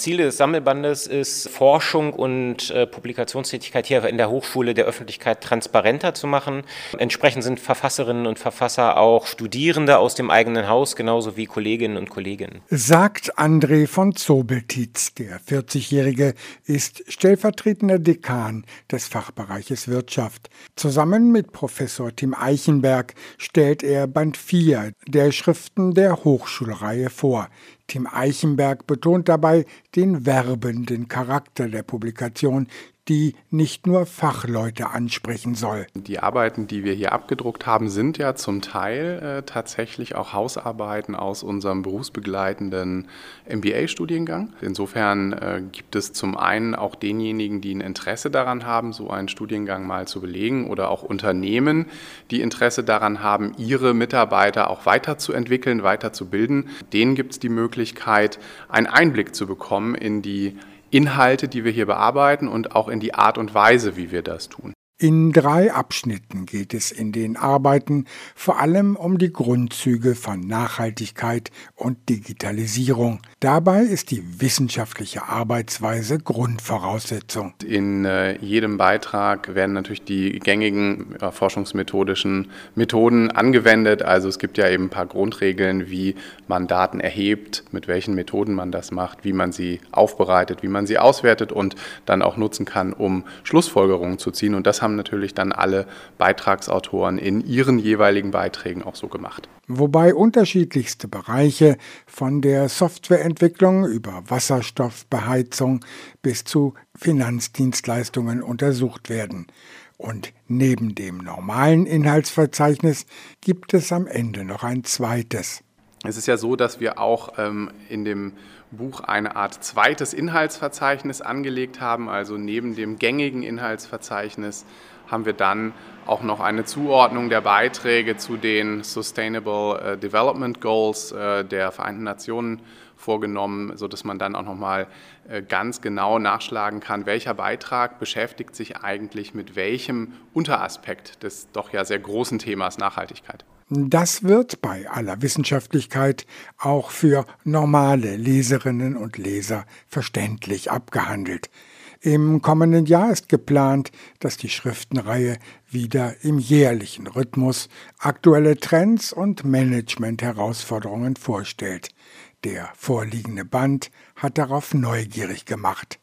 Ziel des Sammelbandes ist, Forschung und äh, Publikationstätigkeit hier in der Hochschule der Öffentlichkeit transparenter zu machen. Entsprechend sind Verfasserinnen und Verfasser auch Studierende aus dem eigenen Haus, genauso wie Kolleginnen und Kollegen. Sagt André von Zobeltitz. Der 40-Jährige ist stellvertretender Dekan des Fachbereiches Wirtschaft. Zusammen mit Professor Tim Eichenberg stellt er Band 4 der Schriften der Hochschulreihe vor. Tim Eichenberg betont dabei den werbenden Charakter der Publikation, die nicht nur Fachleute ansprechen soll. Die Arbeiten, die wir hier abgedruckt haben, sind ja zum Teil äh, tatsächlich auch Hausarbeiten aus unserem berufsbegleitenden MBA-Studiengang. Insofern äh, gibt es zum einen auch denjenigen, die ein Interesse daran haben, so einen Studiengang mal zu belegen oder auch Unternehmen, die Interesse daran haben, ihre Mitarbeiter auch weiterzuentwickeln, weiterzubilden. Denen gibt es die Möglichkeit, einen Einblick zu bekommen in die Inhalte, die wir hier bearbeiten und auch in die Art und Weise, wie wir das tun. In drei Abschnitten geht es in den Arbeiten vor allem um die Grundzüge von Nachhaltigkeit und Digitalisierung. Dabei ist die wissenschaftliche Arbeitsweise Grundvoraussetzung. In äh, jedem Beitrag werden natürlich die gängigen äh, forschungsmethodischen Methoden angewendet. Also es gibt ja eben ein paar Grundregeln, wie man Daten erhebt, mit welchen Methoden man das macht, wie man sie aufbereitet, wie man sie auswertet und dann auch nutzen kann, um Schlussfolgerungen zu ziehen. Und das haben natürlich dann alle Beitragsautoren in ihren jeweiligen Beiträgen auch so gemacht. Wobei unterschiedlichste Bereiche von der Softwareentwicklung über Wasserstoffbeheizung bis zu Finanzdienstleistungen untersucht werden. Und neben dem normalen Inhaltsverzeichnis gibt es am Ende noch ein zweites. Es ist ja so, dass wir auch ähm, in dem Buch eine Art zweites Inhaltsverzeichnis angelegt haben. Also neben dem gängigen Inhaltsverzeichnis haben wir dann auch noch eine Zuordnung der Beiträge zu den Sustainable äh, Development Goals äh, der Vereinten Nationen vorgenommen, sodass man dann auch nochmal äh, ganz genau nachschlagen kann, welcher Beitrag beschäftigt sich eigentlich mit welchem Unteraspekt des doch ja sehr großen Themas Nachhaltigkeit. Das wird bei aller Wissenschaftlichkeit auch für normale Leserinnen und Leser verständlich abgehandelt. Im kommenden Jahr ist geplant, dass die Schriftenreihe wieder im jährlichen Rhythmus aktuelle Trends und Management-Herausforderungen vorstellt. Der vorliegende Band hat darauf neugierig gemacht.